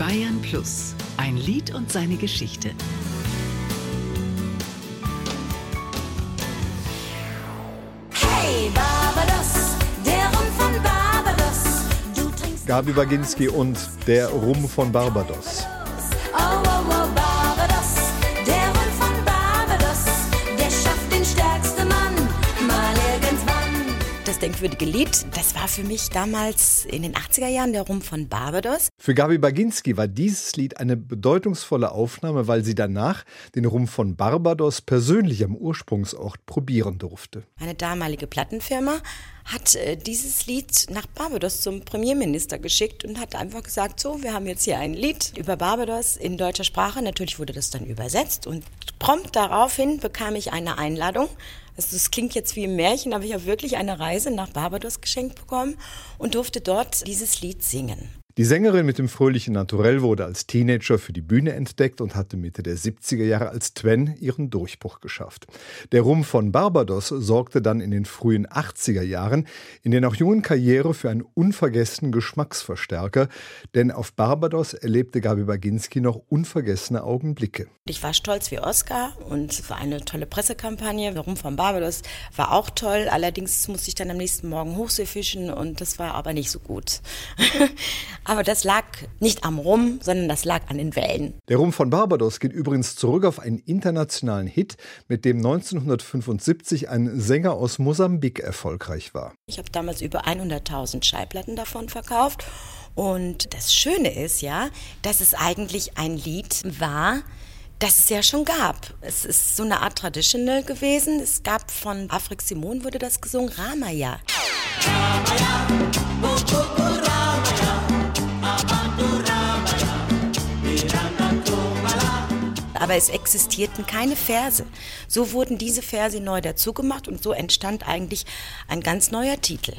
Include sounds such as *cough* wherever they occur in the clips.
Bayern Plus. Ein Lied und seine Geschichte. Hey Barbados, der Rum von Barbados. Gabi Baginski und der Rum von Barbados. Denkwürdige Lied, das war für mich damals in den 80er Jahren der Rum von Barbados. Für Gabi Baginski war dieses Lied eine bedeutungsvolle Aufnahme, weil sie danach den Rum von Barbados persönlich am Ursprungsort probieren durfte. Eine damalige Plattenfirma hat äh, dieses Lied nach Barbados zum Premierminister geschickt und hat einfach gesagt, so, wir haben jetzt hier ein Lied über Barbados in deutscher Sprache. Natürlich wurde das dann übersetzt und prompt daraufhin bekam ich eine Einladung. Also das klingt jetzt wie ein Märchen, aber ich habe wirklich eine Reise nach Barbados geschenkt bekommen und durfte dort dieses Lied singen. Die Sängerin mit dem fröhlichen Naturell wurde als Teenager für die Bühne entdeckt und hatte Mitte der 70er Jahre als Twen ihren Durchbruch geschafft. Der Rum von Barbados sorgte dann in den frühen 80er Jahren in der noch jungen Karriere für einen unvergessenen Geschmacksverstärker, denn auf Barbados erlebte Gabi Baginski noch unvergessene Augenblicke. Ich war stolz wie Oscar und es war eine tolle Pressekampagne. Der Rum von Barbados war auch toll. Allerdings musste ich dann am nächsten Morgen Hochsee fischen und das war aber nicht so gut. *laughs* aber das lag nicht am Rum, sondern das lag an den Wellen. Der Rum von Barbados geht übrigens zurück auf einen internationalen Hit, mit dem 1975 ein Sänger aus Mosambik erfolgreich war. Ich habe damals über 100.000 Schallplatten davon verkauft. Und das Schöne ist ja, dass es eigentlich ein Lied war, das es ja schon gab. Es ist so eine Art Traditional gewesen. Es gab von Afrik Simon wurde das gesungen, Ramaya. Aber es existierten keine Verse. So wurden diese Verse neu dazugemacht und so entstand eigentlich ein ganz neuer Titel.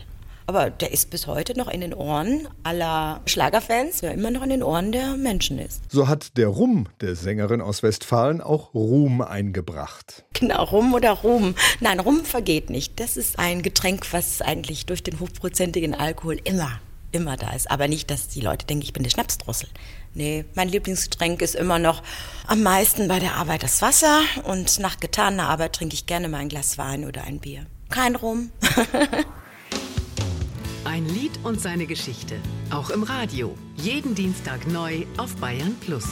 Aber der ist bis heute noch in den Ohren aller Schlagerfans, wer immer noch in den Ohren der Menschen ist. So hat der Rum der Sängerin aus Westfalen auch Ruhm eingebracht. Genau, Rum oder Ruhm. Nein, Rum vergeht nicht. Das ist ein Getränk, was eigentlich durch den hochprozentigen Alkohol immer, immer da ist. Aber nicht, dass die Leute denken, ich bin der Schnapsdrossel. Nee, mein Lieblingsgetränk ist immer noch am meisten bei der Arbeit das Wasser und nach getaner Arbeit trinke ich gerne mal ein Glas Wein oder ein Bier. Kein Rum. *laughs* Ein Lied und seine Geschichte. Auch im Radio. Jeden Dienstag neu auf Bayern Plus.